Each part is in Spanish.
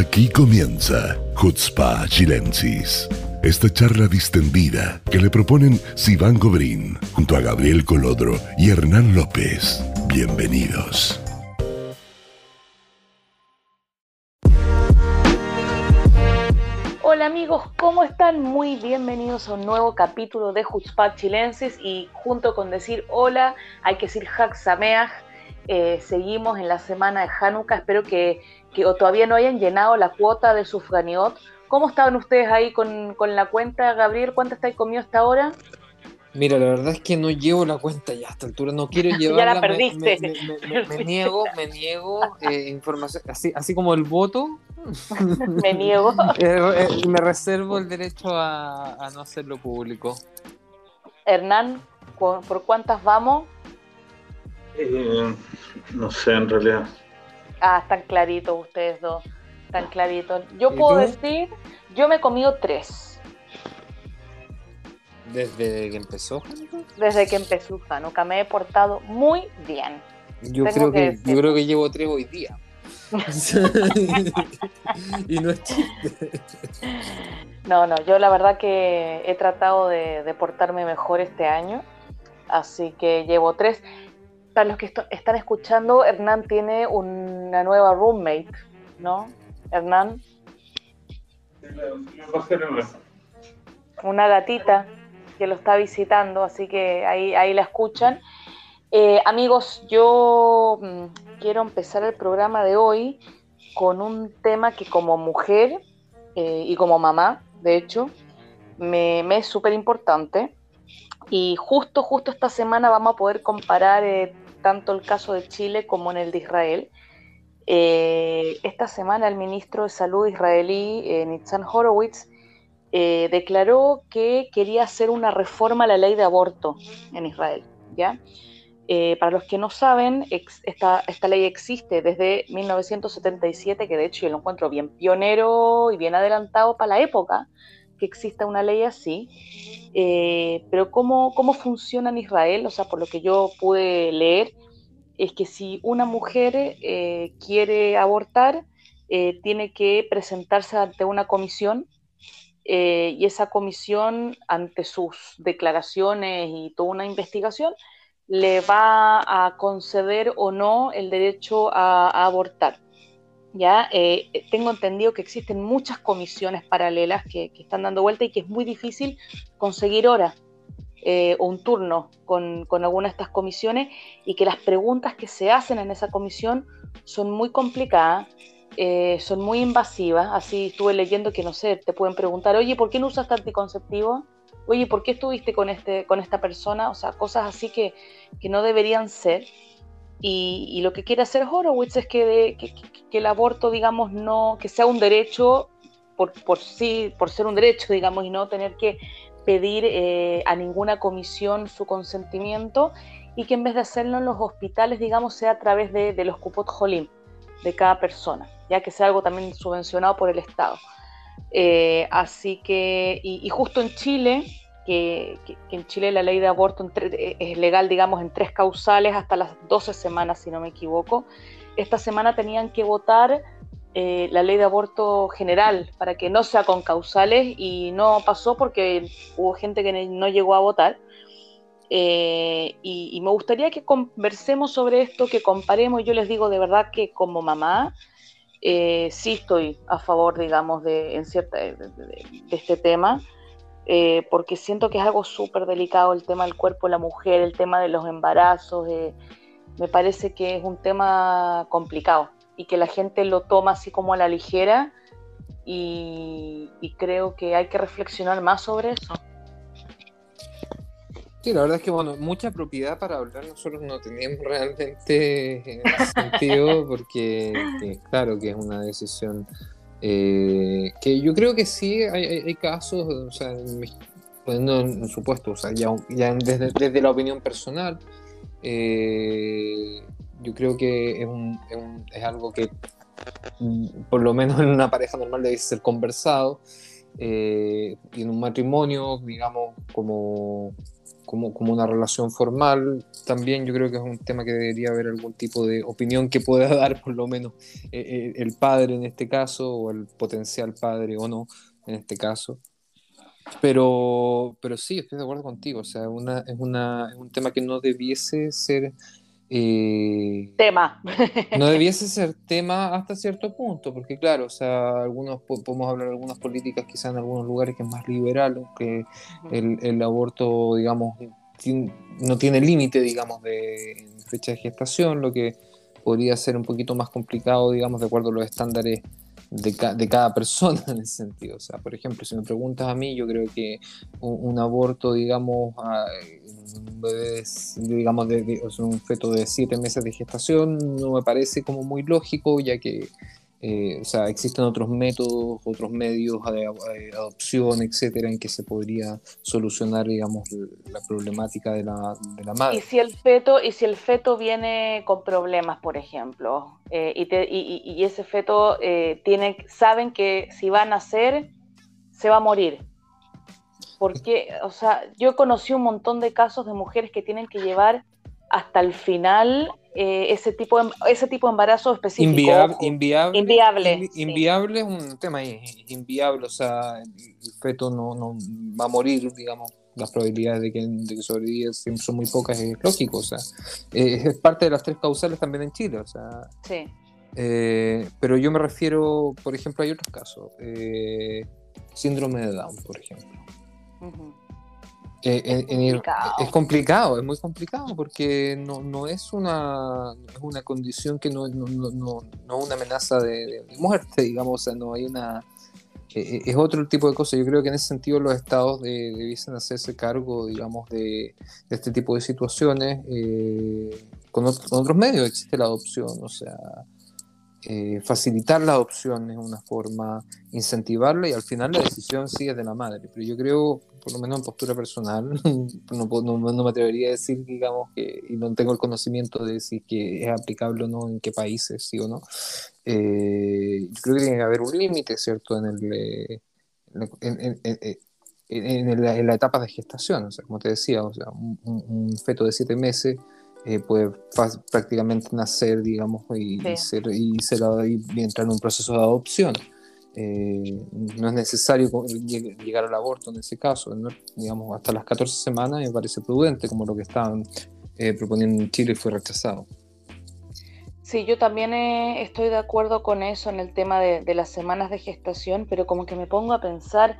Aquí comienza Hutzpa Chilensis. Esta charla distendida que le proponen Sivan Gobrín junto a Gabriel Colodro y Hernán López. Bienvenidos. Hola amigos, ¿cómo están? Muy bienvenidos a un nuevo capítulo de Hutzpat Chilensis y junto con decir hola hay que decir Hak Sameach. Eh, seguimos en la semana de Hanukkah, espero que, todavía no hayan llenado la cuota de Sufganiot. ¿Cómo estaban ustedes ahí con, la cuenta, Gabriel? ¿Cuánto estáis comido hasta ahora? Mira, la verdad es que no llevo la cuenta ya a esta altura, no quiero llevarla. ya la perdiste. Me, niego, me niego eh, información, así, así como el voto. me niego. Eh, eh, me reservo el derecho a, no hacerlo público. Hernán, ¿por cuántas vamos? no sé, en realidad. Ah, están claritos ustedes dos, están claritos. Yo puedo decir, yo me he comido tres. ¿Desde que empezó Desde que empezó Hanukkah. Me he portado muy bien. Yo creo que, yo creo que llevo tres hoy día. y no es chiste. No, no, yo la verdad que he tratado de, portarme mejor este año. Así que llevo tres. Para los que están escuchando, Hernán tiene una nueva roommate, ¿no? Hernán. Una gatita que lo está visitando, así que ahí, ahí la escuchan. Eh, amigos, yo mm, quiero empezar el programa de hoy con un tema que como mujer eh, y como mamá, de hecho, me, es súper importante. Y justo, justo esta semana vamos a poder comparar eh, tanto el caso de Chile como en el de Israel. esta semana el ministro de Salud israelí, Nitzan Horowitz, eh, declaró que quería hacer una reforma a la ley de aborto en Israel. ¿ya? Eh, para los que no saben, esta, esta, ley existe desde 1977, que de hecho yo lo encuentro bien pionero y bien adelantado para la época que exista una ley así. Eh, pero ¿cómo, ¿cómo funciona en Israel? O sea, por lo que yo pude leer, es que si una mujer quiere abortar, tiene que presentarse ante una comisión eh, y esa comisión, ante sus declaraciones y toda una investigación, le va a conceder o no el derecho a, abortar. Ya eh, tengo entendido que existen muchas comisiones paralelas que, están dando vuelta y que es muy difícil conseguir hora eh, o un turno con, con alguna de estas comisiones y que las preguntas que se hacen en esa comisión son muy complicadas eh, son muy invasivas. Así estuve leyendo que, no sé, te pueden preguntar, oye, ¿por qué no usaste anticonceptivo? Oye, ¿por qué estuviste con, este, con esta persona? O sea, cosas así que, que no deberían ser. Y, lo que quiere hacer Horowitz es que, que, el aborto, digamos, no, que sea un derecho por, por sí, por ser un derecho, digamos, y no tener que pedir eh, a ninguna comisión su consentimiento y que en vez de hacerlo en los hospitales, digamos, sea a través de, de los cupot jolim de cada persona ya que sea algo también subvencionado por el Estado. Eh, así que, y, justo en Chile, que, en Chile la ley de aborto es legal, digamos, en tres causales hasta las 12 semanas, si no me equivoco, esta semana tenían que votar eh, la ley de aborto general para que no sea con causales y no pasó porque hubo gente que no llegó a votar. Eh, y, y, me gustaría que conversemos sobre esto, que comparemos. Yo les digo de verdad que como mamá, eh, sí estoy a favor, digamos, de, en cierta, de, este tema, eh, porque siento que es algo súper delicado el tema del cuerpo de la mujer, el tema de los embarazos, eh, me parece que es un tema complicado y que la gente lo toma así como a la ligera y creo que hay que reflexionar más sobre eso. Sí, la verdad es que, bueno, mucha propiedad para hablar nosotros no tenemos realmente en ese sentido, porque, claro, que es una decisión eh, que yo creo que sí hay, casos, o sea, poniendo en o sea, ya, desde, desde, la opinión personal, eh, yo creo que es, un, es, algo que, mm, por lo menos en una pareja normal, debe ser conversado eh, en un matrimonio, digamos, como, como, como, una relación formal, también yo creo que es un tema que debería haber algún tipo de opinión que pueda dar por lo menos eh, eh, el padre en este caso, o el potencial padre o no en este caso. Pero, pero sí, estoy de acuerdo contigo, o sea, una, es, una, es un tema que no debiese ser eh, tema. no debiese ser tema hasta cierto punto, porque claro, o sea, algunos podemos hablar de algunas políticas quizás en algunos lugares que es más liberal, que el, el aborto, digamos, no tiene límite, digamos, de fecha de gestación, lo que podría ser un poquito más complicado, digamos, de acuerdo a los estándares de, de, cada persona en ese sentido. O sea, por ejemplo, si me preguntas a mí, yo creo que un, aborto, digamos, un bebé, digamos, de, un feto de siete meses de gestación, no me parece como muy lógico, ya que eh, o sea, existen otros métodos, otros medios de, adopción, etcétera, en que se podría solucionar, digamos, la problemática de la, madre. Y si el feto, y si el feto viene con problemas, por ejemplo, eh, y, ese feto eh, tiene, saben que si va a nacer, se va a morir. Porque, o sea, yo conocí un montón de casos de mujeres que tienen que llevar hasta el final eh, ese, tipo de, ese tipo de embarazo específico. inviable, inviable. Inviable. es un tema inviable, o sea, el feto no, no va a morir, digamos, las probabilidades de que, de que sobreviva son muy pocas, es lógico, o sea, eh, es parte de las tres causales también en Chile, o sea. Sí. Eh, pero yo me refiero, por ejemplo, hay otros casos, síndrome de Down, por ejemplo. Eh, es, complicado. es muy complicado porque no, no es, una, es una condición que no, no, no, no es una amenaza de, muerte, digamos, o sea, no hay una... Eh, eh, es otro tipo de cosa. Yo creo que en ese sentido los estados de, debiesen hacerse cargo, digamos, de, este tipo de situaciones con, con, otros medios. Existe la adopción, o sea, facilitar la adopción es una forma, incentivarla y al final la decisión sí es de la madre. Pero yo creo por lo menos en postura personal, no, no, no, me atrevería a decir, digamos, que, y no tengo el conocimiento de si que es aplicable o no, en qué países, sí o no. Eh, yo creo que tiene que haber un límite, ¿cierto?, en, el, eh, en, en, la, etapa de gestación, o sea, como te decía, o sea, un, feto de siete meses eh, puede prácticamente nacer, digamos, y, ser, y, ser, y entrar en un proceso de adopción. Eh, no es necesario llegar al aborto en ese caso, digamos, hasta las 14 semanas me parece prudente, como lo que estaban eh, proponiendo en Chile y fue rechazado. Sí, yo también eh, estoy de acuerdo con eso en el tema de, las semanas de gestación, pero como que me pongo a pensar,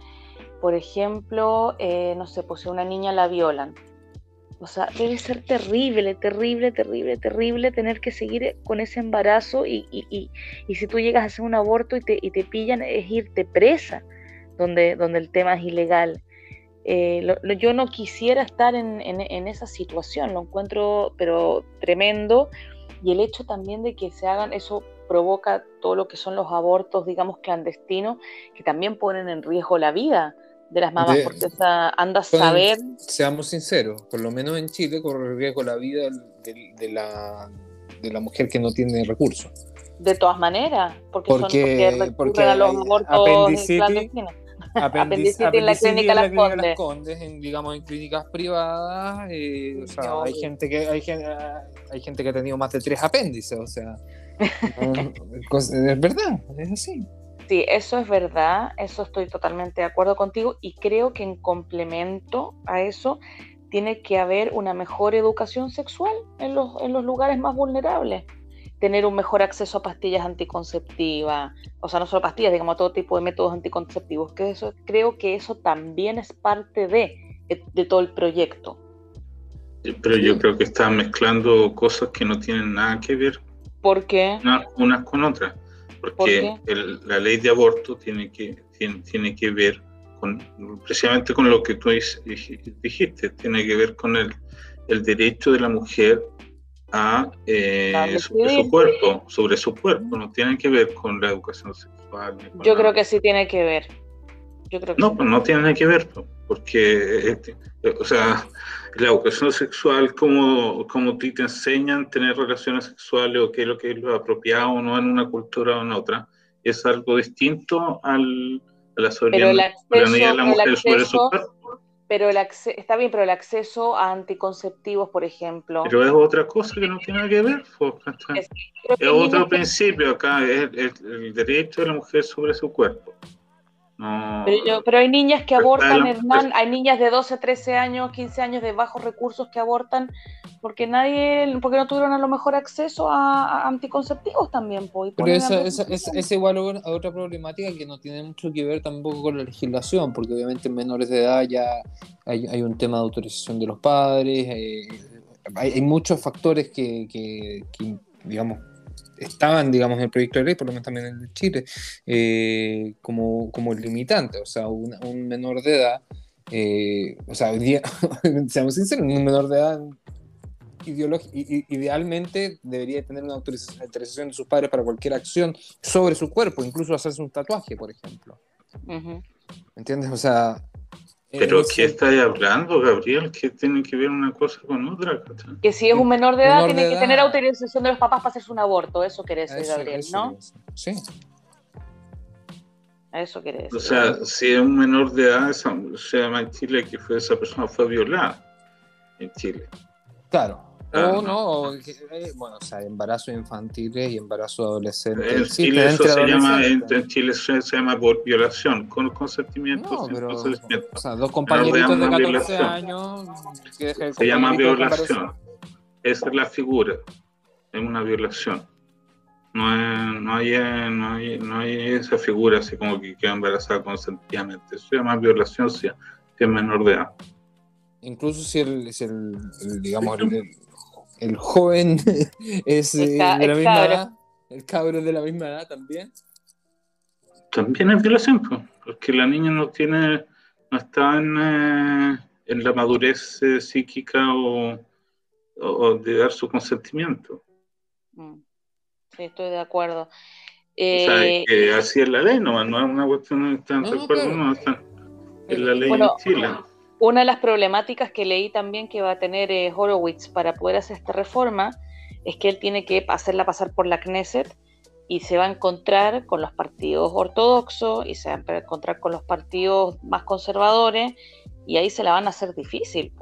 por ejemplo, no sé, pues si una niña la violan, o sea, debe ser terrible, terrible, terrible, terrible tener que seguir con ese embarazo y, y, y, si tú llegas a hacer un aborto y te, y te pillan es irte presa, donde, donde el tema es ilegal. Eh, yo no quisiera estar en, en, esa situación, lo encuentro pero tremendo y el hecho también de que se hagan, eso provoca todo lo que son los abortos, digamos, clandestinos, que también ponen en riesgo la vida de las mamás, porque anda a saber. Seamos sinceros, por lo menos en Chile corre riesgo la vida de, la, de la mujer que no tiene recursos. De todas maneras, porque, porque, son, porque, a los abortos clandestinos. Apendicitis, en la clínica Las Condes. Condes en, digamos, en clínicas privadas, eh, o sea, hay gente que hay gente, hay gente que ha tenido más de tres apéndices, o sea, es verdad, es así. Sí, eso es verdad, eso estoy totalmente de acuerdo contigo y creo que en complemento a eso tiene que haber una mejor educación sexual en los, en los lugares más vulnerables, tener un mejor acceso a pastillas anticonceptivas, o sea, no solo pastillas, digamos, todo tipo de métodos anticonceptivos, que eso, creo que eso también es parte de, de todo el proyecto. Pero yo creo que están mezclando cosas que no tienen nada que ver ¿Por qué? unas con otras porque la ley de aborto tiene que, tiene, tiene, que ver con, precisamente con lo que tú dijiste, tiene que ver con el, el derecho de la mujer a eh, sobre su cuerpo, sobre su cuerpo, no tiene que ver con la educación sexual. Yo creo que sí tiene que ver. Yo creo que no, pues no tiene nada que ver, porque, este, o sea, la educación sexual, como, como ti te enseñan tener relaciones sexuales o qué es lo que es lo apropiado o no en una cultura o en otra, es algo distinto al, a la soberanía, de la mujer sobre su cuerpo. Pero el está bien, pero el acceso a anticonceptivos, por ejemplo. Pero es otra cosa que no tiene nada que ver. es, otro principio acá, es el, derecho de la mujer sobre su cuerpo. Pero, hay niñas que abortan, Hernán, hay niñas de 12, 13 años, 15 años de bajos recursos que abortan porque nadie, porque no tuvieron a lo mejor acceso a, anticonceptivos también. pero esa, es igual a otra problemática que no tiene mucho que ver tampoco con la legislación, porque obviamente en menores de edad ya hay, un tema de autorización de los padres, eh, hay, muchos factores que, que, digamos, estaban, digamos, en el proyecto de ley, por lo menos también en Chile, eh, como, como limitante. O sea, un, menor de edad, eh, o sea, hoy día, seamos sinceros, un menor de edad idealmente debería tener una autorización de sus padres para cualquier acción sobre su cuerpo, incluso hacerse un tatuaje, por ejemplo. ¿Me ¿Entiendes? O sea... ¿Pero qué estáis hablando, Gabriel? ¿Qué tiene que ver una cosa con otra? Que si es un menor de edad, tiene que tener autorización de los papás para hacerse un aborto. Eso quiere decir, Gabriel, ¿no? Sí. Eso quiere decir. O sea, si es un menor de edad, se llama en Chile que fue, esa persona fue violada en Chile. Claro. Ah, o no, eh, bueno, o sea, embarazo infantil y embarazo adolescente. En Chile eso se llama, en, Chile se, llama por violación, con consentimiento. No, pero, o sea, dos compañeritos de 14 años. se llama violación. Esa es la figura, es una violación. No, es, no, hay, no, hay, no hay esa figura así como que queda embarazada consentidamente. Eso se llama violación si, es menor de edad. Incluso si el, si el, digamos, el, el joven es eh, de la misma edad, el cabro es de la misma edad también. También es violación, porque la niña no tiene, no está en, eh, la madurez eh, psíquica o, de dar su consentimiento. Mm. Sí, estoy de acuerdo. así es la ley, no, no es una cuestión de estar de acuerdo, no, está en la ley en Chile. Una de las problemáticas que leí también que va a tener eh, Horowitz para poder hacer esta reforma es que él tiene que hacerla pasar por la Knesset y se va a encontrar con los partidos ortodoxos y se va a encontrar con los partidos más conservadores y ahí se la van a hacer difícil.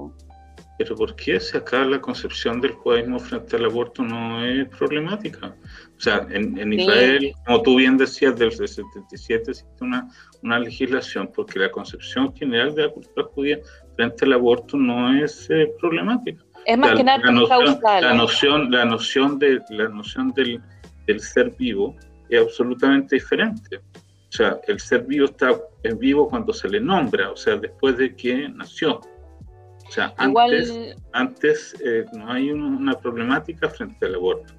Pero ¿por qué si acá la concepción del judaísmo frente al aborto no es problemática? O sea, en, Israel, como tú bien decías, desde el 77 existe una, una legislación porque la concepción general de la cultura judía frente al aborto no es eh, problemática. Es más que nada la noción, la noción, la noción, de, la noción del, del, ser vivo es absolutamente diferente. O sea, el ser vivo está es vivo cuando se le nombra, o sea, después de que nació. O sea, antes, antes eh, no hay una problemática frente al aborto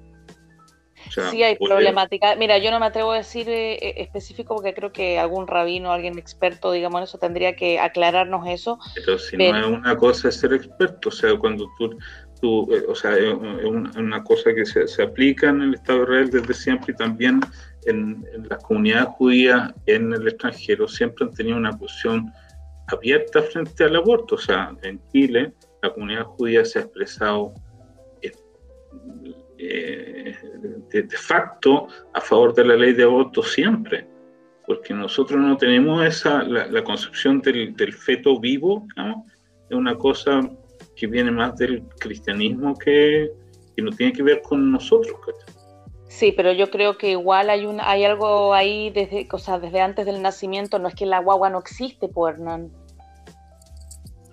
sí hay problemática. Mira, yo no me atrevo a decir eh, eh, específico porque creo que algún rabino, alguien experto, digamos, en eso tendría que aclararnos eso. Pero si no es una cosa ser experto, o sea, cuando tú, tú eh, o sea, es una, cosa que se, aplica en el Estado de Israel desde siempre y también en, en las comunidades judías en el extranjero siempre han tenido una posición abierta frente al aborto. O sea, en Chile la comunidad judía se ha expresado eh, de, facto a favor de la ley de aborto siempre, porque nosotros no tenemos esa, la, concepción del, feto vivo, ¿no? es una cosa que viene más del cristianismo que, que no tiene que ver con nosotros. Sí, pero yo creo que igual hay un, hay algo ahí desde, o sea, desde antes del nacimiento, no es que la guagua no existe, pues Hernán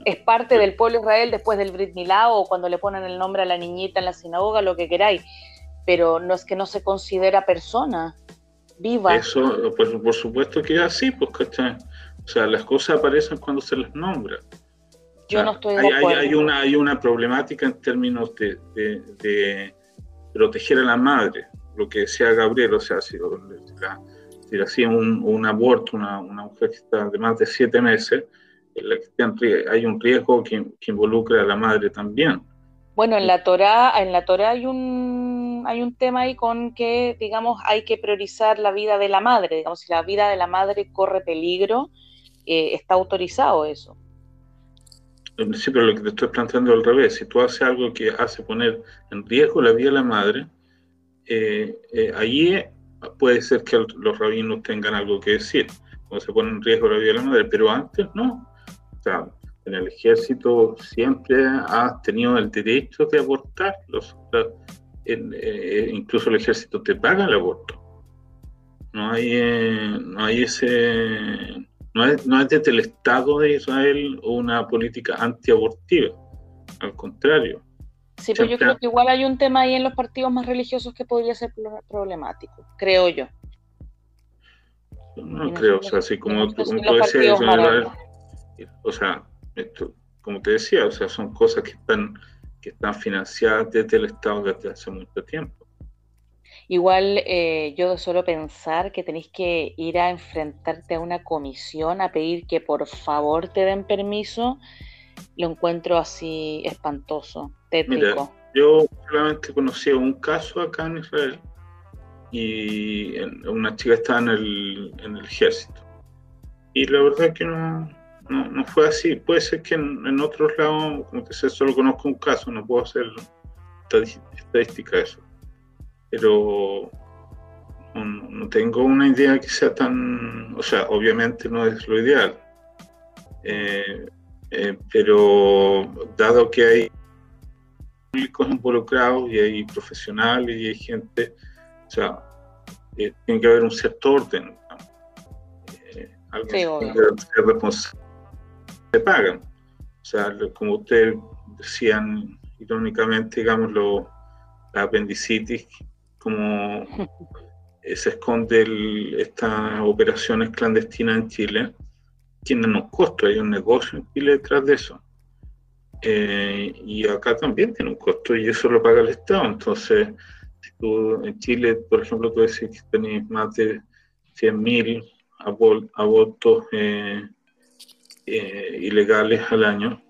es parte del pueblo de Israel después del Brit Milá o cuando le ponen el nombre a la niñita en la sinagoga, lo que queráis, pero no es que no se considera persona viva. Eso, pues, por supuesto que es así, pues, ¿cachai? O sea, las cosas aparecen cuando se las nombra. Yo no estoy de hay, acuerdo. Hay, una, hay una problemática en términos de, de, proteger a la madre, lo que decía Gabriel, o sea, si, si hacía un, un aborto, una, una mujer que está de más de siete meses, hay un riesgo que, involucra a la madre también. Bueno, en la Torá, en la Torá hay un hay un tema ahí con que, digamos, hay que priorizar la vida de la madre. Digamos, si la vida de la madre corre peligro, eh, está autorizado eso. Sí, pero lo que te estoy planteando al revés. Si tú haces algo que hace poner en riesgo la vida de la madre, eh, eh, allí puede ser que los rabinos tengan algo que decir cuando se pone en riesgo la vida de la madre, pero antes no. Sea, en el ejército siempre has tenido el derecho de abortar. Los, eh, incluso el ejército te paga el aborto. No hay, eh, no hay ese. No es, no es desde el Estado de Israel una política antiabortiva. Al contrario. Sí, pero yo creo que igual hay un tema ahí en los partidos más religiosos que podría ser problemático, creo yo. No creo, o sea, así como, tú decías, o sea, esto, como te decía, o sea, son cosas que están, que están financiadas desde el Estado desde hace mucho tiempo. Igual eh, yo solo pensar que tenéis que ir a enfrentarte a una comisión a pedir que por favor te den permiso, lo encuentro así espantoso, tétrico. yo solamente conocí un caso acá en Israel y una chica estaba en el, en el ejército. Y la verdad que no, no, fue así. Puede ser que en, otros lados, como te sé, solo conozco un caso, no puedo hacer estadística de eso. Pero no, tengo una idea que sea tan. O sea, obviamente no es lo ideal. Eh, eh, pero dado que hay públicos involucrados y hay profesionales y hay gente o sea, eh, tiene que haber un cierto orden. Eh, alguien tiene que ser responsable. Pagan. O sea, como ustedes decían irónicamente, digamos, lo, la apendicitis, como se esconde estas operaciones clandestinas en Chile, tienen un costo, hay un negocio en Chile detrás de eso. Eh, y acá también tiene un costo y eso lo paga el Estado. Entonces, tú en Chile, por ejemplo, tú decís que tenéis más de 100.000 abortos eh, eh, ilegales al año.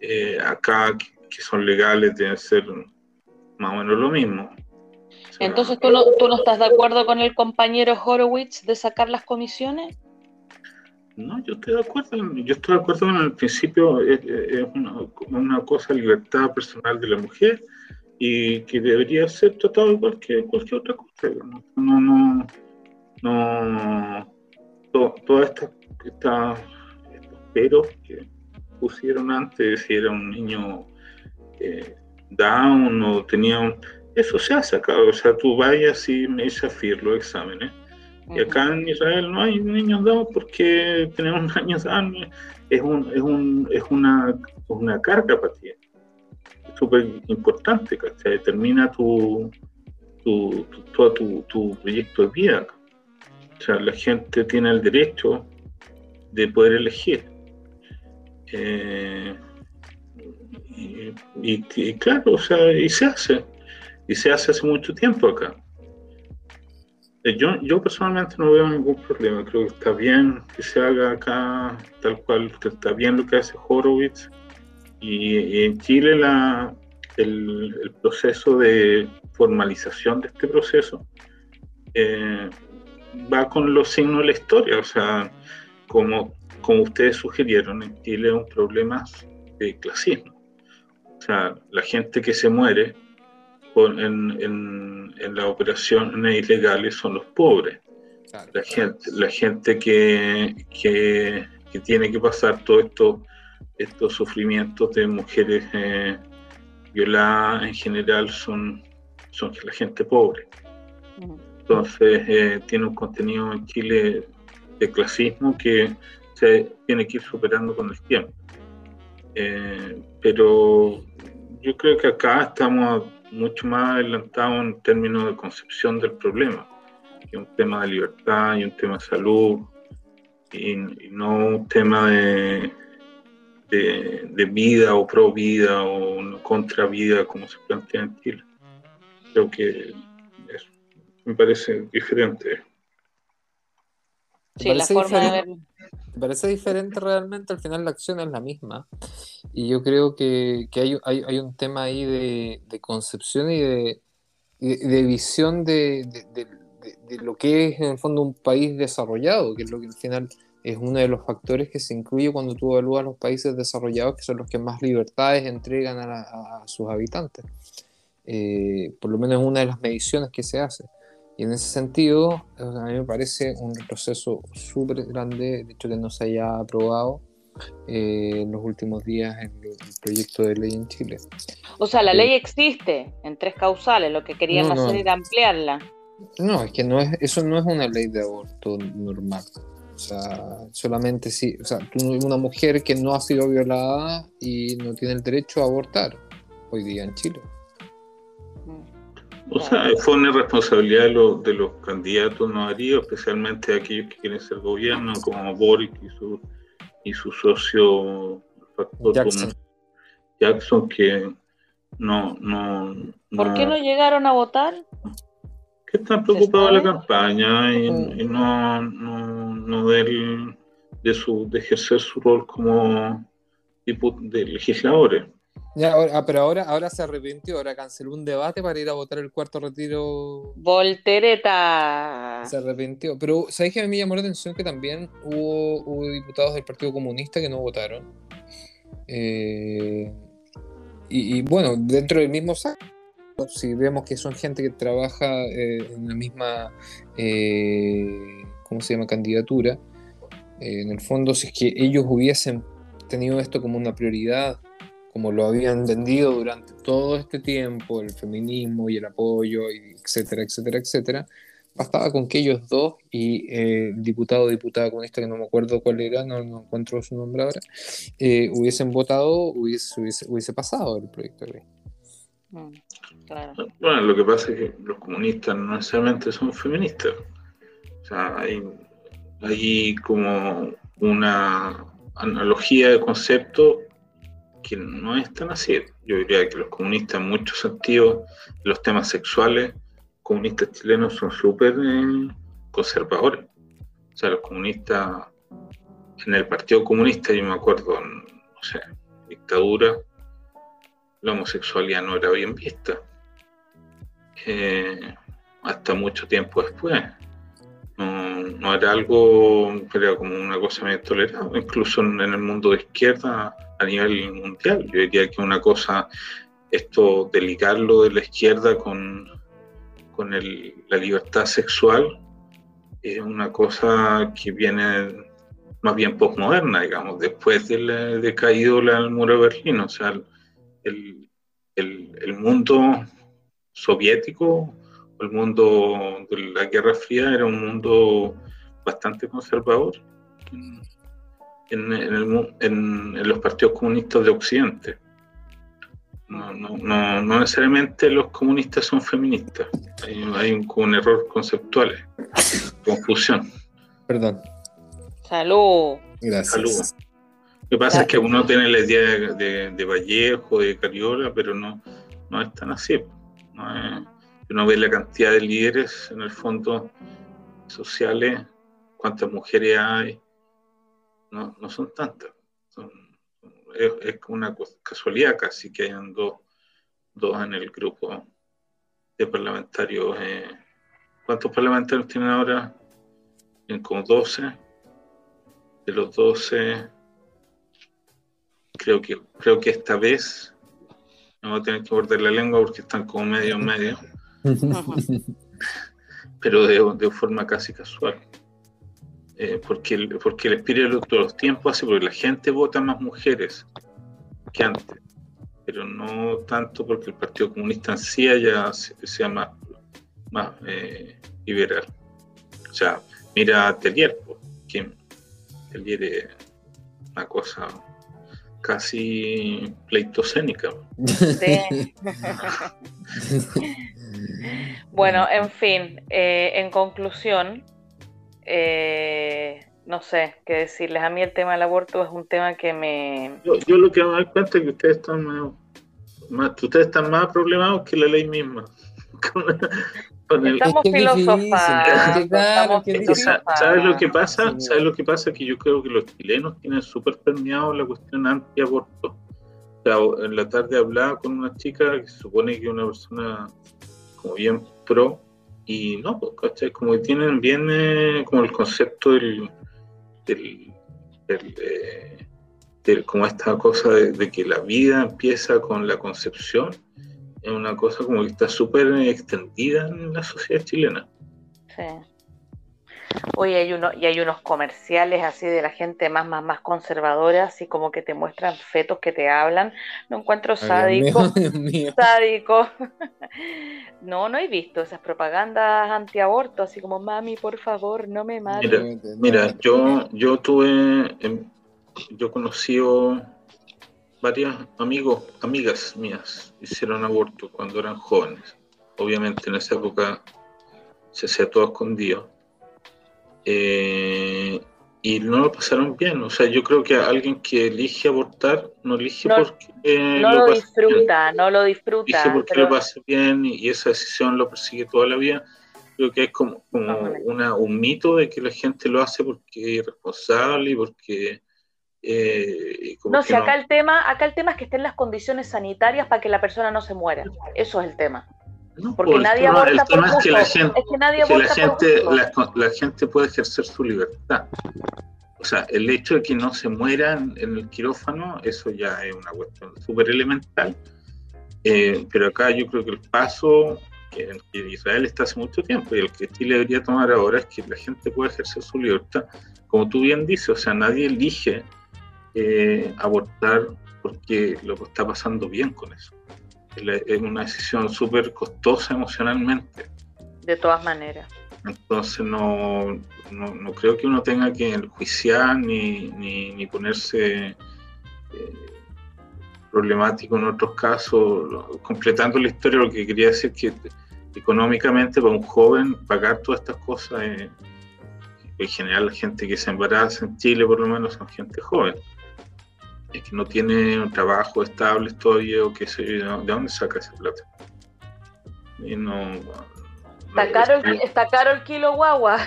Eh, acá, que son legales, deben ser más o menos lo mismo. Entonces, ¿tú no, ¿tú no estás de acuerdo con el compañero Horowitz de sacar las comisiones? No, yo estoy de acuerdo. Yo estoy de acuerdo con el principio, es, una, una, cosa libertad personal de la mujer y que debería ser tratado igual que cualquier otra cosa. No, no, no, todas estas esta, peros que pusieron antes, si era un niño eh, down o tenía un... Eso se ha sacado, o sea, tú vayas y me desafíes los exámenes. Y acá en Israel no hay niños down porque tenemos niños down es, un, es, un, es una, una carga para ti súper importante, que Determina tu, tu, todo tu, proyecto de vida. O sea, la gente tiene el derecho de poder elegir. Eh, y, claro, o sea, y se hace. Y se hace hace mucho tiempo acá. Eh, yo, yo personalmente no veo ningún problema. Creo que está bien que se haga acá tal cual, que está bien lo que hace Horowitz y, en Chile la, el, proceso de formalización de este proceso eh, va con los signos de la historia. O sea, como, como ustedes sugirieron, en Chile es un problema de clasismo. O sea, la gente que se muere en, en, en, las operaciones ilegales son los pobres. la, gente, la gente que, que, que tiene que pasar todo esto estos sufrimientos de mujeres eh, violadas en general son, son la gente pobre. Entonces eh, tiene un contenido en Chile de clasismo que se tiene que ir superando con el tiempo. Eh, pero yo creo que acá estamos mucho más adelantados en términos de concepción del problema, que un tema de libertad y un tema de salud, y no un tema de, de, vida o pro vida o contra vida como se plantea en Chile. Creo que me parece diferente. Sí, la forma de Me parece diferente realmente, al final la acción es la misma. Y yo creo que, que hay, hay, hay, un tema ahí de, de concepción y de, de, visión de, de, lo que es en el fondo un país desarrollado, que es lo que al final es uno de los factores que se incluye cuando tú evalúas los países desarrollados, que son los que más libertades entregan a, sus habitantes. Eh, por lo menos es una de las mediciones que se hace. Y en ese sentido, a mí me parece un proceso súper grande, de hecho que no se haya aprobado eh, en los últimos días el, el, proyecto de ley en Chile. O sea, la eh, ley existe en tres causales, lo que querían no, no. hacer era ampliarla. No, es que no es, eso no es una ley de aborto normal. O sea, solamente si, o sea, tú, una mujer que no ha sido violada y no tiene el derecho a abortar hoy día en Chile. O sea, fue una responsabilidad de los, de los candidatos no haría, especialmente aquellos que quieren ser gobierno, como Boric y su, y su socio Jackson. Jackson, que no, no, ¿Por qué no llegaron a votar? Que están preocupados de la campaña y, y no, no, no del, de, su, de ejercer su rol como de legisladores. Ya, ahora, pero ahora, ahora se arrepintió, ahora canceló un debate para ir a votar el cuarto retiro. Voltereta. Se arrepintió. Pero, ¿sabéis que a mí me llamó la atención que también hubo, hubo diputados del Partido Comunista que no votaron? Eh, y, y, bueno, dentro del mismo saco, si vemos que son gente que trabaja eh, en la misma, eh, ¿cómo se llama?, candidatura, eh, en el fondo, si es que ellos hubiesen tenido esto como una prioridad, como lo habían vendido durante todo este tiempo, el feminismo y el apoyo, y etcétera, etcétera, etcétera, bastaba con que ellos dos y eh, el diputado o diputada comunista, que no me acuerdo cuál era, no, no encuentro su nombre ahora, eh, hubiesen votado, hubiese, hubiese, hubiese, pasado el proyecto de ley. Mm, claro. Bueno, lo que pasa es que los comunistas no necesariamente son feministas. O sea, hay, hay como una analogía de concepto que no es tan así. Yo diría que los comunistas en muchos sentidos, los temas sexuales, comunistas chilenos son súper eh, conservadores. O sea, los comunistas, en el Partido Comunista, yo me acuerdo, no sé, dictadura, la homosexualidad no era bien vista. Eh, hasta mucho tiempo después. No, no, era algo, era como una cosa medio tolerada, incluso en, en el mundo de izquierda a nivel mundial. Yo diría que una cosa, esto de ligarlo de la izquierda con, con el, la libertad sexual, es una cosa que viene más bien postmoderna, digamos, después del de caído el muro de Berlín. O sea, el, el, el mundo soviético, el mundo de la Guerra Fría era un mundo bastante conservador en, en, el, en, en los partidos comunistas de Occidente. No, no, no, no, necesariamente los comunistas son feministas. Hay, hay un, un, error conceptual, confusión. Perdón. Salud. Gracias. Salud. Lo que pasa Gracias. es que uno tiene la idea de, de, de, Vallejo, de Cariola, pero no, no es tan así. No es, uno ve la cantidad de líderes, en el fondo, sociales, cuántas mujeres hay, no, no son tantas. Son, es, es, una casualidad casi que hayan dos, dos en el grupo de parlamentarios. Eh, ¿Cuántos parlamentarios tienen ahora? En como 12. De los 12, creo que, creo que esta vez no voy a tener que morder la lengua porque están como medio medio. pero de, de forma casi casual. Eh, porque, el, porque el espíritu de los tiempos hace porque la gente vota más mujeres que antes, pero no tanto porque el Partido Comunista en sí haya, sea más, más eh, liberal. O sea, mira a Tellier, que Tellier es una cosa casi pleitocénica. Sí. bueno, en fin, eh, en conclusión, eh, no sé qué decirles. A mí el tema del aborto es un tema que me. Yo, yo lo que me doy cuenta es que ustedes están más, más, ustedes están más problemados que la ley misma. con el... Estamos filosofando. ¿Sabes lo que pasa? ¿Sabes lo que pasa? Que yo creo que los chilenos tienen súper permeado la cuestión anti-aborto. O sea, en la tarde hablaba con una chica que se supone que es una persona como bien pro y no, pues, ¿cachai? Como que tienen bien como el concepto del, del, del, eh, como esta cosa de, de, que la vida empieza con la concepción, es una cosa como que está súper extendida en la sociedad chilena. Sí. Oye, hay uno, y hay unos comerciales así de la gente más, más, más conservadora, así como que te muestran fetos que te hablan. No encuentro sádico. sádico. no, no he visto esas propagandas antiaborto, así como, mami, por favor, no me mates. Mira, yo, yo tuve, yo conocí varias amigos, amigas mías, hicieron aborto cuando eran jóvenes. Obviamente en esa época se hacía todo escondido eh, y no lo pasaron bien. O sea, yo creo que alguien que elige abortar no elige porque no lo, disfruta, no lo disfruta. Elige porque lo pasa bien y, esa decisión lo persigue toda la vida. Creo que es como, una, un mito de que la gente lo hace porque es irresponsable y porque... Eh, no, si acá el tema, acá el tema es que estén las condiciones sanitarias para que la persona no se muera. Eso es el tema. Porque pues, nadie aborta el tema es que la gente, que la, gente la, gente puede ejercer su libertad. O sea, el hecho de que no se mueran en el quirófano, eso ya es una cuestión súper elemental. Eh, pero acá yo creo que el paso que, Israel está hace mucho tiempo y el que Chile debería tomar ahora es que la gente pueda ejercer su libertad. Como tú bien dices, o sea, nadie elige eh, abortar porque lo está pasando bien con eso es una decisión súper costosa emocionalmente. De todas maneras. Entonces no, no, creo que uno tenga que enjuiciar ni, ni, ponerse eh, problemático en otros casos. Completando la historia, lo que quería decir es que económicamente para un joven pagar todas estas cosas, eh, en general la gente que se embaraza en Chile por lo menos son gente joven es que no tiene un trabajo estable todavía o qué sé yo, ¿de dónde saca esa plata? Y no, está, caro el, está caro el kilo guagua.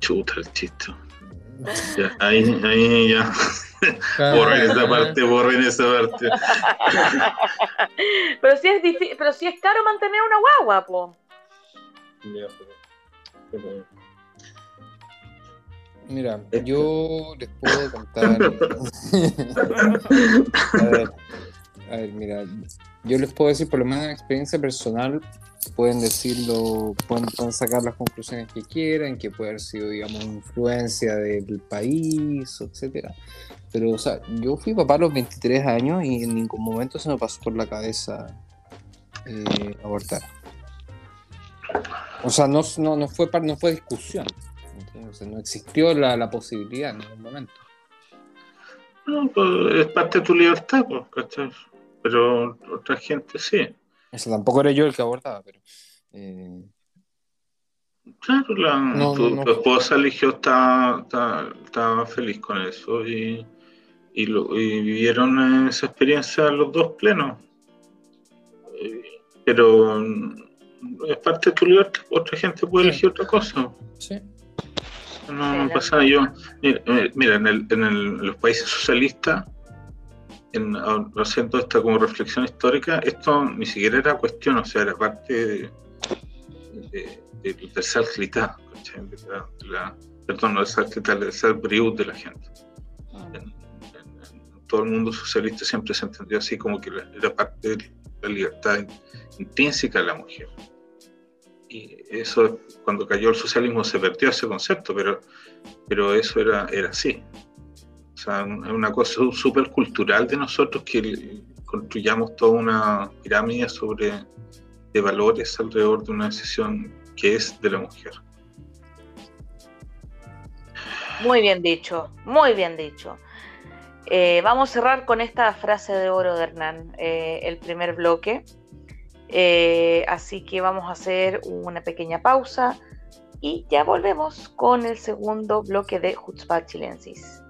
Chuta el chiste. Ya, ahí, ahí ya. borren esa parte, borren esa parte. pero si es pero si es caro mantener una guagua, po. Ya, pero, Mira, yo les puedo contar. a, ver, a ver, mira, yo les puedo decir, por lo menos en experiencia personal, pueden decirlo, pueden, sacar las conclusiones que quieran, que puede haber sido, digamos, influencia del país, etcétera. Pero, o sea, yo fui papá a los 23 años y en ningún momento se me pasó por la cabeza eh, abortar. O sea, no, no, no, fue, no fue discusión no existió la, posibilidad en ningún momento. No, pues es parte de tu libertad, pues, ¿cachai? Pero otra gente sí. Eso tampoco era yo el que abortaba, pero. Eh, claro, la, tu, esposa eligió, estaba, feliz con eso y, y, vivieron esa experiencia los dos plenos. Eh, pero es parte de tu libertad, otra gente puede elegir otra cosa. Sí. No, no pasa nada. Yo, mira, en, el, en, los países socialistas, en, haciendo esta como reflexión histórica, esto ni siquiera era cuestión, o sea, era parte de, de, de, del salclitá, perdón, no del salclitá, del salbriut de la gente. Ah. En, todo el mundo socialista siempre se entendió así como que era parte de la libertad intrínseca de la mujer y eso cuando cayó el socialismo se perdió ese concepto, pero, pero eso era, era así. O sea, es una cosa súper cultural de nosotros que construyamos toda una pirámide sobre de valores alrededor de una decisión que es de la mujer. Muy bien dicho, muy bien dicho. Eh, vamos a cerrar con esta frase de oro de Hernán, eh, el primer bloque. Eh, así que vamos a hacer una pequeña pausa y ya volvemos con el segundo bloque de Hutzpah Chilensis.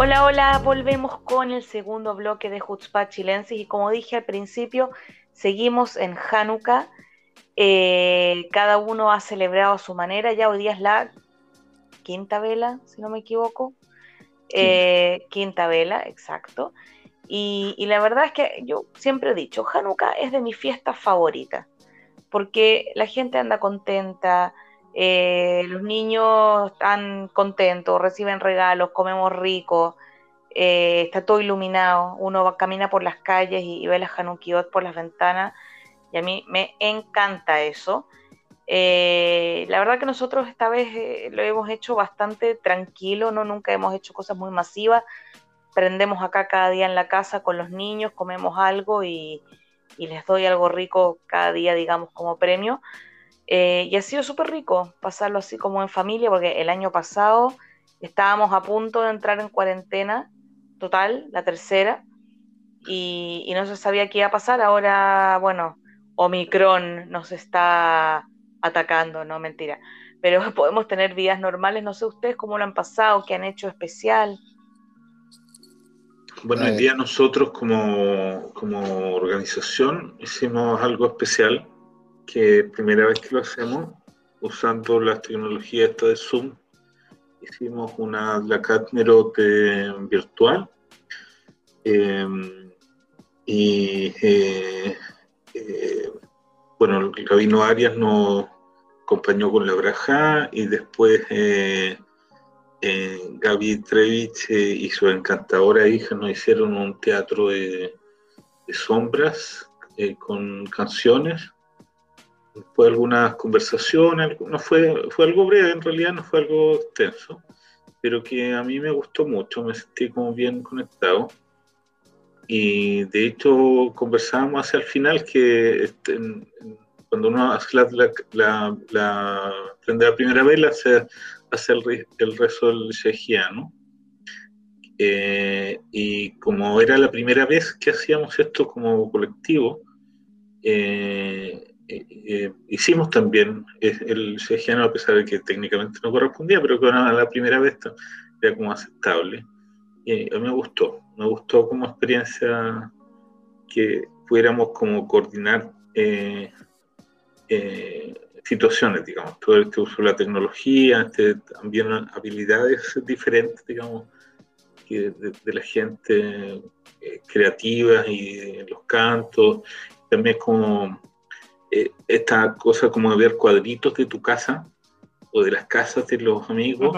Hola, hola, volvemos con el segundo bloque de Hutzpah Chilensis y como dije al principio, seguimos en Hanukkah. Eh, cada uno ha celebrado a su manera, ya hoy día es la quinta vela, si no me equivoco. Eh, quinta vela, exacto. Y, la verdad es que yo siempre he dicho, Hanukkah es de mi fiesta favorita, porque la gente anda contenta, eh, los niños están contentos, reciben regalos, comemos rico, eh, está todo iluminado, uno camina por las calles y, ve las por las ventanas, y a mí me encanta eso. Eh, la verdad que nosotros esta vez lo hemos hecho bastante tranquilo, no nunca hemos hecho cosas muy masivas, prendemos acá cada día en la casa con los niños, comemos algo y, les doy algo rico cada día, digamos, como premio. Eh, y ha sido súper rico pasarlo así como en familia, porque el año pasado estábamos a punto de entrar en cuarentena total, la tercera, y, y no se sabía qué iba a pasar. Ahora, bueno, Omicron nos está atacando, no mentira. Pero podemos tener vidas normales. No sé ustedes cómo lo han pasado, qué han hecho especial. Bueno, hoy día nosotros como, organización hicimos algo especial, que primera vez que lo hacemos, usando las tecnologías esta de Zoom, hicimos una Black Nerote virtual. Em, y eh, eh, bueno, el Rabino Arias nos acompañó con la braja y después eh, Gaby Trevich y su encantadora hija nos hicieron un teatro de, sombras con canciones. Fue algunas conversaciones, no fue, fue algo breve, en realidad no fue algo extenso, pero que a mí me gustó mucho, me sentí como bien conectado. Y de hecho conversábamos hacia el final que este, cuando uno hace la, la, la, la primera vela se hace el, el rezo del Shejiano. Eh, y como era la primera vez que hacíamos esto como colectivo, eh, eh, hicimos también el Shejiano, a pesar de que técnicamente no correspondía, pero que era la primera vez era como aceptable. Y a mí me gustó, me gustó como experiencia que pudiéramos como coordinar eh, situaciones, digamos, todo este uso de la tecnología, este, también habilidades diferentes, digamos, de, la gente eh, creativa y los cantos, también como eh, esta cosa como de ver cuadritos de tu casa o de las casas de los amigos,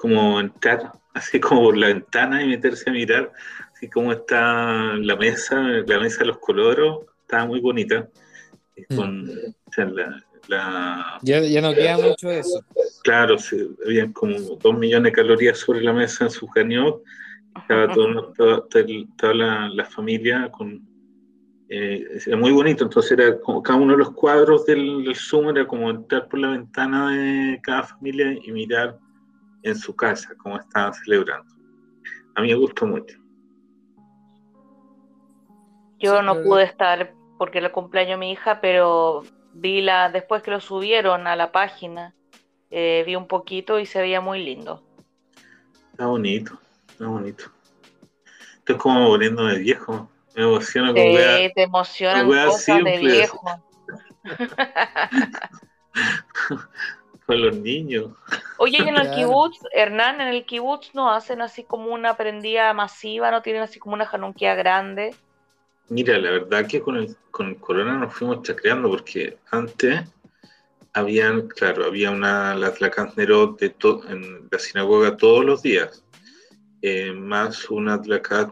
como entrar así como por la ventana y meterse a mirar así como está la mesa, la mesa de los coloros, estaba muy bonita. Mm. Con, la, ya, ya, no queda mucho de eso. Claro, sí, habían como dos millones de calorías sobre la mesa en su cañón. Estaba toda, la, familia con... Eh, era muy bonito, entonces era como cada uno de los cuadros del, Zoom era como entrar por la ventana de cada familia y mirar en su casa cómo estaban celebrando. A mí me gustó mucho. Yo no pude estar porque era el cumpleaños de mi hija, pero vi la, después que lo subieron a la página, eh, vi un poquito y se veía muy lindo. Está bonito, está bonito. Esto es como volviendo de viejo. Me emociona con Sí, te emocionan cosas de viejo. con los niños. Oye, y en el kibutz, Hernán, en el kibutz no hacen así como una prendida masiva, no tienen así como una janunquía grande. Mira, la verdad que con el, con corona nos fuimos chacreando porque antes habían, claro, había una la Nerot de en la sinagoga todos los días, eh, más una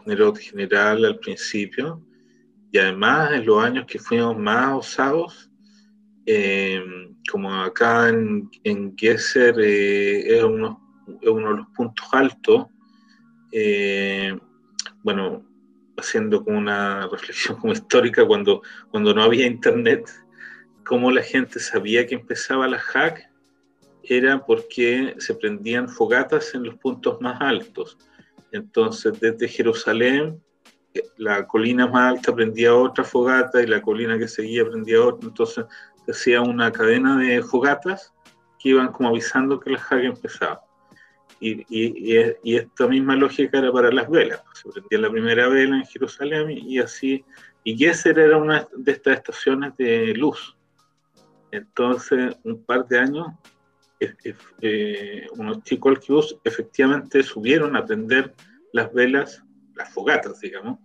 Nerot general al principio, y además en los años que fuimos más osados, eh, como acá en, en Gesser eh, es, uno, uno, de los puntos altos, bueno, haciendo como una reflexión como histórica cuando, cuando no había internet, cómo la gente sabía que empezaba la hack, era porque se prendían fogatas en los puntos más altos. Entonces, desde Jerusalén, eh, la colina más alta prendía otra fogata y la colina que seguía prendía otra. Entonces, se hacía una cadena de fogatas que iban como avisando que la hack empezaba. Y, y, esta misma lógica era para las velas. Se prendía la primera vela en Jerusalén y así. Y Gesser era una de estas estaciones de luz. Entonces, un par de años, eh, unos chicos al efectivamente subieron a prender las velas, las fogatas, digamos,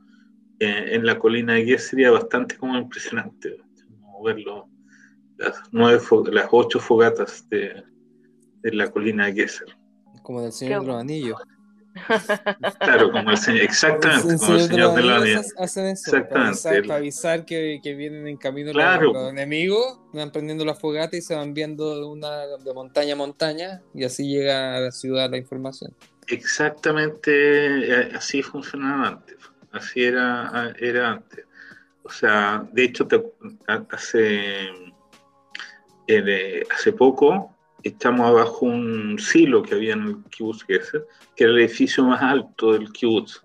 eh, en la colina de Guía sería bastante como impresionante verlo, las, nueve, las ocho fogatas de, de la colina de Gesser. Como del Señor de los Anillos. Claro, como el señor, exactamente, como el señor de los anillos. Hacen eso, exactamente. Para avisar, que, que, vienen en camino los, enemigos, van prendiendo la fogata y se van viendo de, una, de montaña a montaña y así llega a la ciudad la información. Exactamente, eh, así funcionaba antes, así era, era antes. O sea, de hecho, te, hace, eh, hace poco estamos abajo un silo que había en el Gesser, que era el edificio más alto del kibbutz.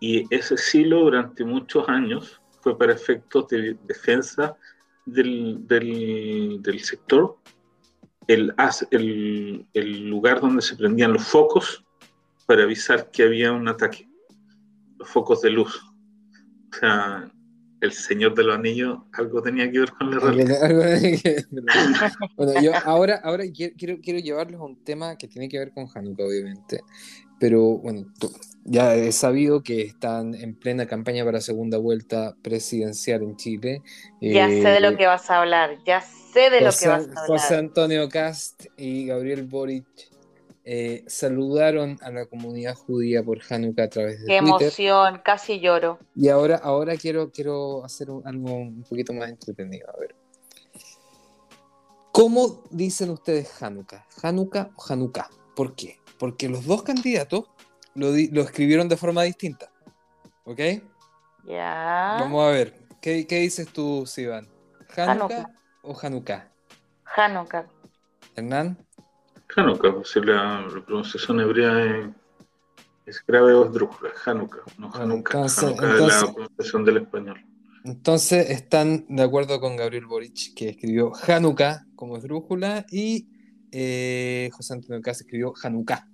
Y ese silo durante muchos años fue para efectos de defensa del, del, del sector, el, el, el, lugar donde se prendían los focos para avisar que había un ataque, los focos de luz. O sea, el Señor de los Anillos algo tenía que ver con la realidad. bueno, yo ahora, ahora quiero, quiero llevarles a un tema que tiene que ver con Hanukkah, obviamente. Pero bueno, ya he sabido que están en plena campaña para segunda vuelta presidencial en Chile. Ya sé de lo eh, que vas a hablar, ya sé de lo que vas a hablar. José Antonio Cast y Gabriel Boric eh, saludaron a la comunidad judía por Hanukkah a través de Qué emoción, casi lloro. Y ahora, ahora quiero, quiero hacer algo un poquito más entretenido. A ver. ¿Cómo dicen ustedes Hanukkah? ¿Hanukkah o Hanukkah? ¿Por qué? Porque los dos candidatos lo, escribieron de forma distinta. ¿Ok? Ya. Vamos a ver. ¿Qué, dices tú, Sivan? ¿Hanukkah, o Hanukkah? Hanukkah. ¿Hernán? Hanukkah, pues la, la pronunciación hebrea es, grave o esdrújula, Hanukkah, no Hanukkah. Entonces, Hanukkah es la pronunciación del español. Entonces están de acuerdo con Gabriel Boric, que escribió Hanukkah como esdrújula, y eh, José Antonio Cas escribió Hanukkah.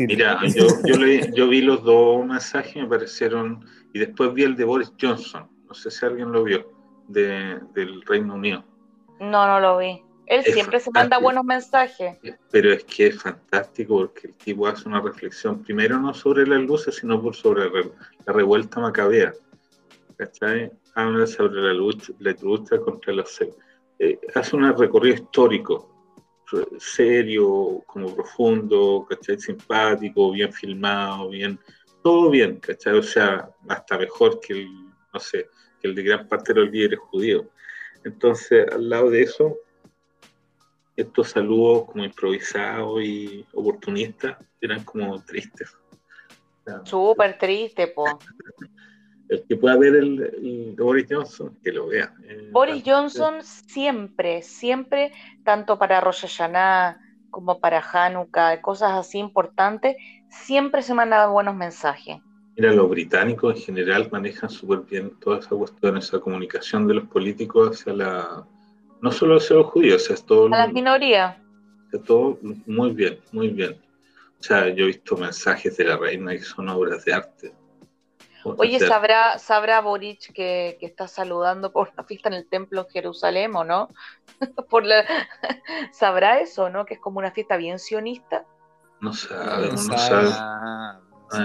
Mira, yo, yo, yo, vi los dos mensajes, me parecieron, y después vi el de Boris Johnson, no sé si alguien lo vio, de, del Reino Unido. No, no lo vi. Él siempre se manda buenos mensajes. Pero es que es fantástico porque el tipo hace una reflexión, primero no sobre las luces, sino por sobre la revuelta macabea. ¿Cachai? Habla sobre la lucha, la lucha contra los... Eh, hace un recorrido histórico, serio, como profundo, ¿cachai? Simpático, bien filmado, bien... Todo bien, ¿cachai? O sea, hasta mejor que el, no sé, que el de gran parte de los líderes judíos. Entonces, al lado de eso, estos saludos como improvisados y oportunistas eran como tristes. Súper triste, po. El que pueda ver el, Boris Johnson, que lo vea. Eh, Boris Johnson siempre, siempre, tanto para Rosh Hashanah como para Hanukkah, cosas así importantes, siempre se mandan buenos mensajes. Mira, los británicos en general manejan súper bien toda esa cuestión, esa comunicación de los políticos hacia la, no solo hacia los judíos, es todo... A la minoría. Es todo muy bien, muy bien. O sea, yo he visto mensajes de la reina que son obras de arte. Oye, ¿sabrá, ¿sabrá Boric que, está saludando por la fiesta en el templo en Jerusalén o no? por la... ¿Sabrá eso, no? Que es como una fiesta bien sionista. No sabe, no, sabe.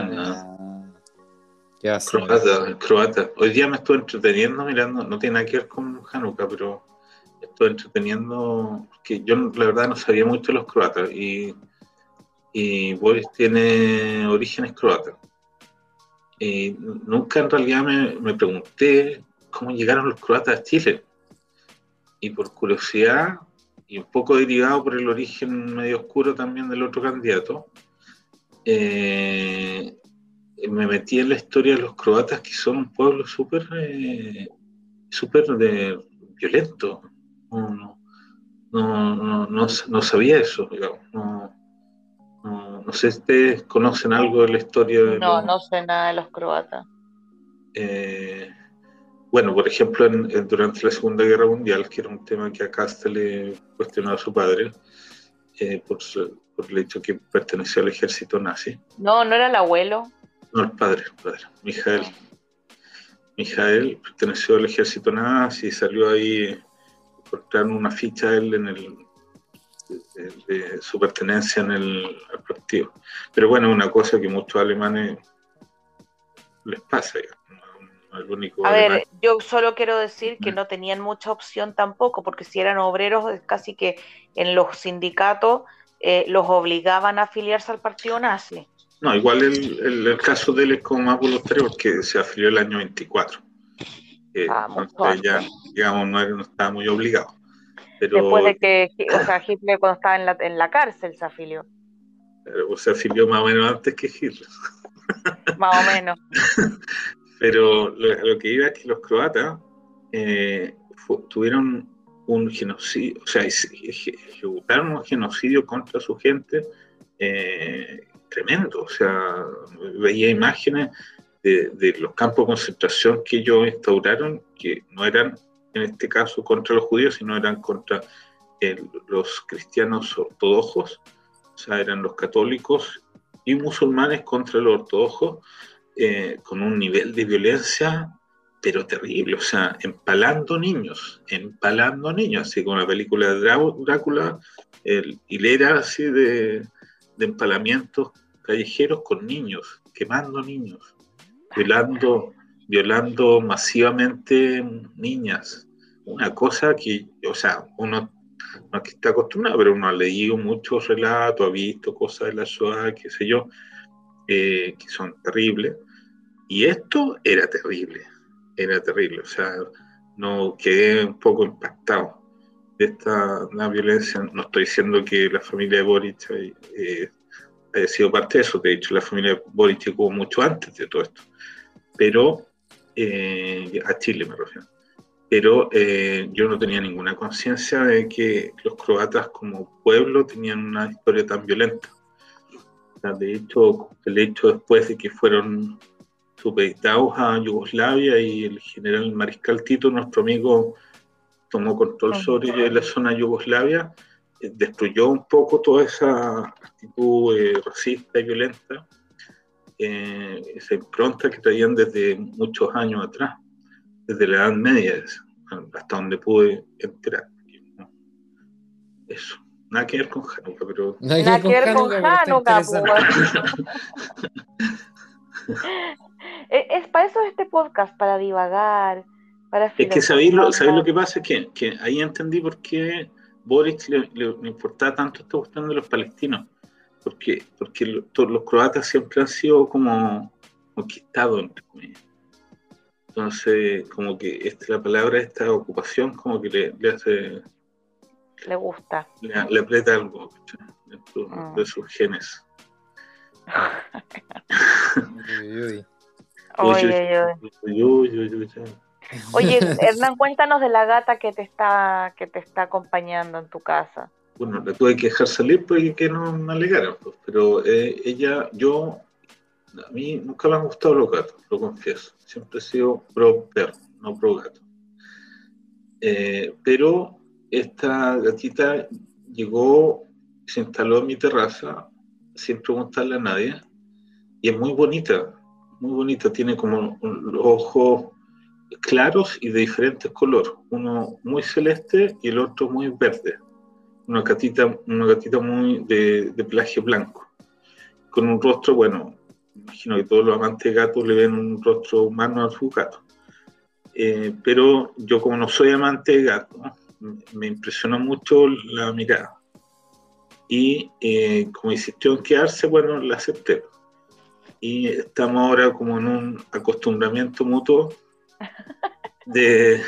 No. ¿Qué hace? Croata, croata. Hoy día me estoy entreteniendo mirando, no tiene nada que ver con Hanukkah, pero entreteniendo, que yo la verdad no sabía mucho de los croatas y, y Boris tiene orígenes croatas. Y nunca en realidad me, me, pregunté cómo llegaron los croatas a Chile. Y por curiosidad, y un poco derivado por el origen medio oscuro también del otro candidato, eh, me metí en la historia de los croatas, que son un pueblo súper eh, súper violento no, no, no, no, sabía eso, No, no, sé si ustedes conocen algo de la historia de No, no sé nada de los croatas. Eh, bueno, por ejemplo, durante la Segunda Guerra Mundial, que era un tema que acá se le cuestionó a su padre, eh, por, por, el hecho que perteneció al ejército nazi. No, no era el abuelo. No, el padre, el padre, Mijael. Mijael perteneció al ejército nazi y salió ahí encontraron una ficha de él en el de, su pertenencia en el partido. Pero bueno, una cosa que muchos alemanes les pasa, a ver, yo solo quiero decir que no tenían mucha opción tampoco, porque si eran obreros, casi que en los sindicatos eh, los obligaban a afiliarse al partido nazi. No, igual el, el, caso de él es como más voluntario porque se afilió el año 24. Eh, ah, ya, digamos, no, no, estaba muy obligado. Pero, Después de que, o sea, Hitler cuando estaba en la, en la cárcel se afilió. O se afilió más o menos antes que Hitler. Más o menos. Pero lo, que iba es que los croatas eh, tuvieron un genocidio, o sea, ejecutaron un genocidio contra su gente eh, tremendo. O sea, veía imágenes de, los campos de concentración que ellos instauraron, que no eran en este caso contra los judíos, sino eran contra los cristianos ortodoxos, o sea, eran los católicos y musulmanes contra los ortodoxos, eh, con un nivel de violencia pero terrible, o sea, empalando niños, empalando niños, así como la película de Drácula, el, hilera así de, de empalamientos callejeros con niños, quemando niños, violando, violando masivamente niñas. Una cosa que, o sea, uno no que está acostumbrado, pero uno ha leído muchos relatos, ha visto cosas de la Shoah, qué sé yo, eh, que son terribles. Y esto era terrible, era terrible. O sea, no quedé un poco impactado de esta la violencia. No estoy diciendo que la familia de Boric eh, haya sido parte de eso. De hecho, la familia de Boric llegó mucho antes de todo esto. Pero, eh, a Chile me refiero. Pero eh, yo no tenía ninguna conciencia de que los croatas como pueblo tenían una historia tan violenta. de hecho, el hecho después de que fueron supeditados a Yugoslavia y el general Mariscal Tito, nuestro amigo, tomó control sobre la zona Yugoslavia, eh, destruyó un poco toda esa actitud eh, racista y violenta, eh, esa impronta que traían desde muchos años atrás, desde la Edad Media, hasta donde pude enterar. Eso. Nada que ver con Hanukkah, pero. Nada que ver con Hanukkah, Eh, es para eso este podcast, para divagar, para Es que sabéis lo, lo que pasa, es que, que, ahí entendí por qué Boris le, importaba tanto esta cuestión de los palestinos, porque, porque los croatas siempre han sido como conquistados, entre comillas. Entonces, como que esta, la palabra esta ocupación, como que le, le hace... Le gusta. Le, aprieta algo dentro mm. de sus genes. Oye, Hernán, cuéntanos de la gata que te está que te está acompañando en tu casa. Bueno, la tuve que dejar salir porque no me alegaron, pues, pero eh, ella, yo, a mí nunca me han gustado los gatos, lo confieso. Siempre he sido pro perro, no pro gato. Eh, pero esta gatita llegó, se instaló en mi terraza sin preguntarle a nadie y es muy bonita muy bonita, tiene como los ojos claros y de diferentes colores, uno muy celeste y el otro muy verde, una gatita, una gatita muy de, de pelaje blanco, con un rostro, bueno, imagino que todos los amantes de gatos le ven un rostro humano a su gato, eh, pero yo como no soy amante de gato, me impresionó mucho la mirada. Y eh, como insistió en quedarse, bueno, la acepté. Y estamos ahora como en un acostumbramiento mutuo de...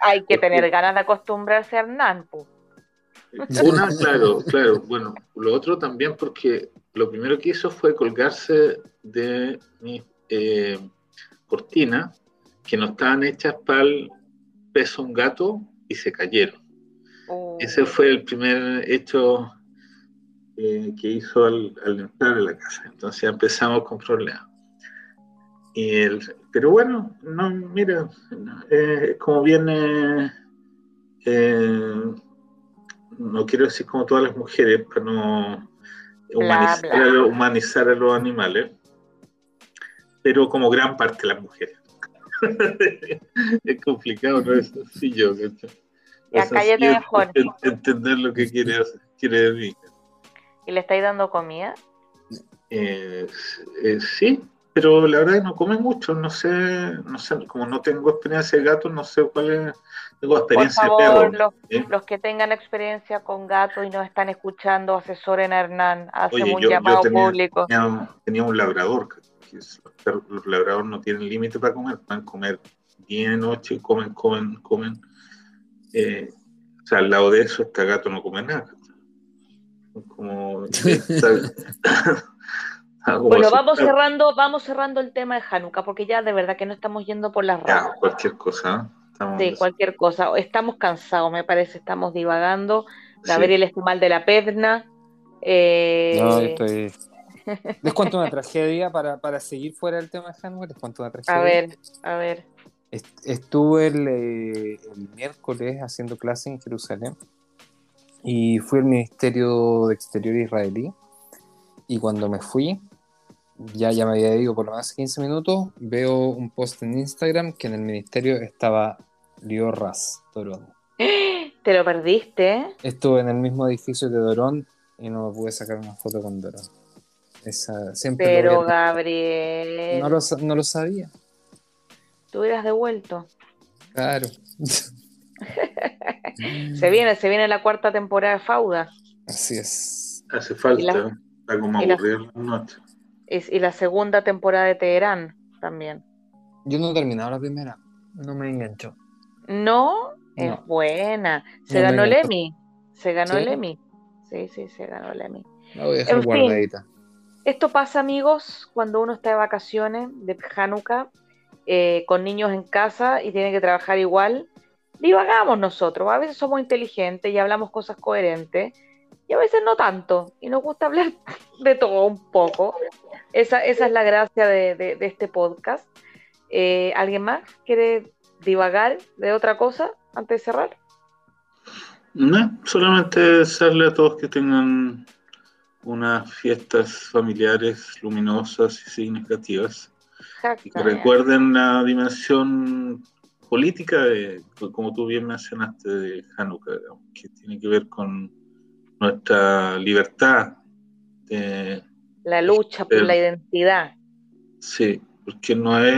Hay que tener ganas de acostumbrarse a Hernán. Una, claro, claro. Bueno, lo otro también porque lo primero que hizo fue colgarse de mis eh, cortinas que no estaban hechas para el peso un gato y se cayeron. Oh. Ese fue el primer hecho eh, que hizo al, entrar a la casa. Entonces empezamos con problemas. Y el, pero bueno, no, mira, eh, como viene, eh, no quiero decir como todas las mujeres, para no humanizar, A, los animales, pero como gran parte de las mujeres. es complicado, no es sencillo. Entender lo que quiere, quiere decir. ¿Y le estáis dando comida? Eh, eh, sí, pero la verdad es que no come mucho, no sé, no sé, como no tengo experiencia de gatos, no sé cuál es, tengo experiencia Por favor, Los, los, que tengan experiencia con gatos y nos están escuchando, asesoren a Hernán, hacemos un llamado público. Tenía, un labrador, que los labradores no tienen límite para comer, pueden comer día y noche, comen, comen, comen. Eh, o sea, al lado de eso, este gato no come nada. Como... bueno, vamos cerrando, vamos cerrando el tema de Hanukkah, porque ya de verdad que no estamos yendo por las ramas. cualquier cosa. sí, cualquier cosa. Estamos cansados, me parece, estamos divagando. Gabriel sí. mal de la perna. Eh... No, estoy. Les cuento una tragedia para, para, seguir fuera del tema de Hanukkah. Les cuento una tragedia. A ver, a ver. Estuve el, eh, el miércoles haciendo clase en Jerusalén y fui al Ministerio de Exterior israelí. Y cuando me fui, ya, ya me había ido por lo menos 15 minutos, veo un post en Instagram que en el ministerio estaba Liorras Dorón. ¿Te lo perdiste? Estuve en el mismo edificio de Dorón y no me pude sacar una foto con Dorón. Esa, siempre Pero Gabriel. No lo, no lo sabía. Tú hubieras devuelto. Claro. se viene, se viene la cuarta temporada de Fauda. Así es. Hace falta. Está como aburrido la noche. Y la segunda temporada de Teherán también. Yo no he terminado la primera. No me enganchó. No, es buena. Se ganó el Emmy. Se ganó el Emmy. Sí, sí, se ganó el Emmy. La voy a dejar guardadita. esto pasa, amigos, cuando uno está de vacaciones de Hanukkah, eh, con niños en casa y tiene que trabajar igual. Divagamos nosotros. A veces somos inteligentes y hablamos cosas coherentes y a veces no tanto, y nos gusta hablar de todo un poco. Esa, esa es la gracia de, este podcast. Eh, ¿Alguien más quiere divagar de otra cosa antes de cerrar? No, solamente desearle a todos que tengan unas fiestas familiares luminosas y significativas. Y que recuerden la dimensión política, de, como tú bien mencionaste, de Hanukkah, que tiene que ver con nuestra libertad. De, la lucha por la identidad. Sí, porque no es...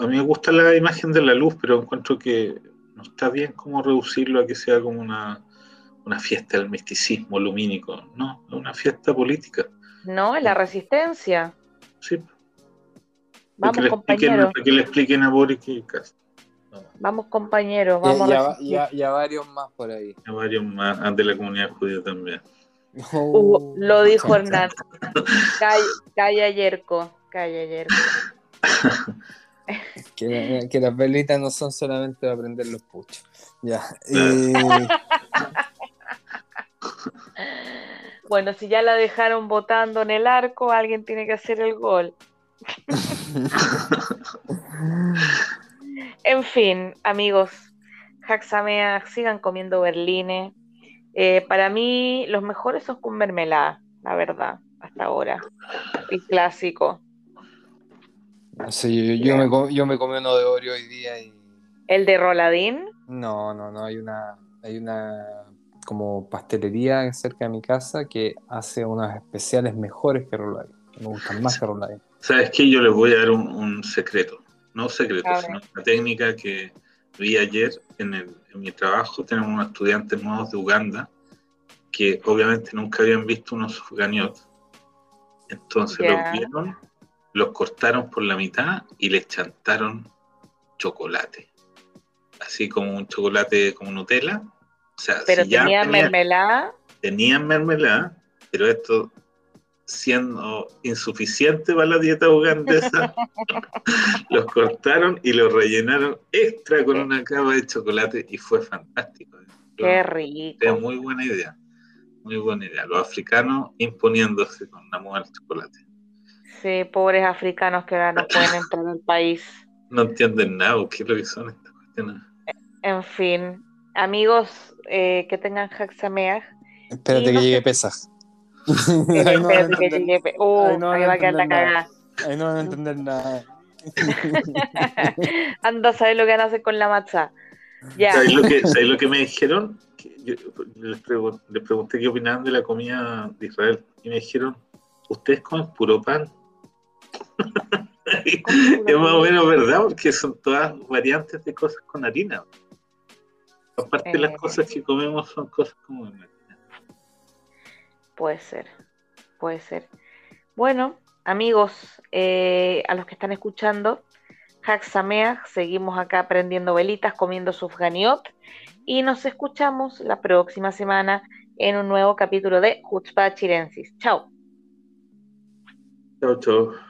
A mí me gusta la imagen de la luz, pero encuentro que no está bien como reducirlo a que sea como una, una fiesta del misticismo lumínico. No, es una fiesta política. No, es la resistencia. Sí. Vamos, que compañeros. que le expliquen a Boris que Vamos compañeros, vamos ya, ya, varios más por ahí. Ya varios más, ante la comunidad judía también. Uh, lo dijo Hernán. Calla, calla Yerko, calla Yerko. que, que, las velitas no son solamente para prender los puchos. Ya. bueno, si ya la dejaron votando en el arco, alguien tiene que hacer el gol. En fin, amigos, Haxamea, sigan comiendo berlines. Eh, para mí, los mejores son con mermelada, la verdad, hasta ahora. El clásico. Sí, yo, me, yo me comí uno de Oreo hoy día y... ¿El de Roladín? No, no, no, hay una, hay una como pastelería cerca de mi casa que hace unos especiales mejores que Roladín. Me gustan más que Roladín. ¿Sabes qué? Yo les voy a dar un secreto no secreto, sino una técnica que vi ayer en, el, en mi trabajo. Tenemos unos estudiantes nuevos de Uganda que obviamente nunca habían visto unos gagnots. Entonces los vieron, los cortaron por la mitad y les chantaron chocolate. Así como un chocolate como Nutella. O sea, pero tenían mermelada. Tenían mermelada, pero esto siendo insuficiente para la dieta ugandesa, los cortaron y los rellenaron extra con una capa de chocolate y fue fantástico. Qué rico. Es muy buena idea. Muy buena idea. Los africanos imponiéndose con una mujer de chocolate. Sí, pobres africanos que ahora no pueden entrar al país. No entienden nada, ¿qué es lo que son estas cuestiones? En fin, amigos eh, que tengan Haxameag. Espérate que llegue Pesas. Ahí no van a entender, uh, no ahí va a cagada. Ahí no van a entender nada. Anda a saber lo que van a hacer con la matzah. Ya. ¿Sabes lo que, lo que me dijeron? Yo les, pregunté, qué opinaban de la comida de Israel y me dijeron, ¿ustedes comen puro pan? es más o menos verdad, porque son todas variantes de cosas con harina. Aparte, las eh. cosas que comemos son cosas como harina. Puede ser, puede ser. Bueno, amigos, eh, a los que están escuchando, Haxamea, seguimos acá prendiendo velitas, comiendo sufganiot y nos escuchamos la próxima semana en un nuevo capítulo de Hutzpah Chirensis. Chao. Chao, chao.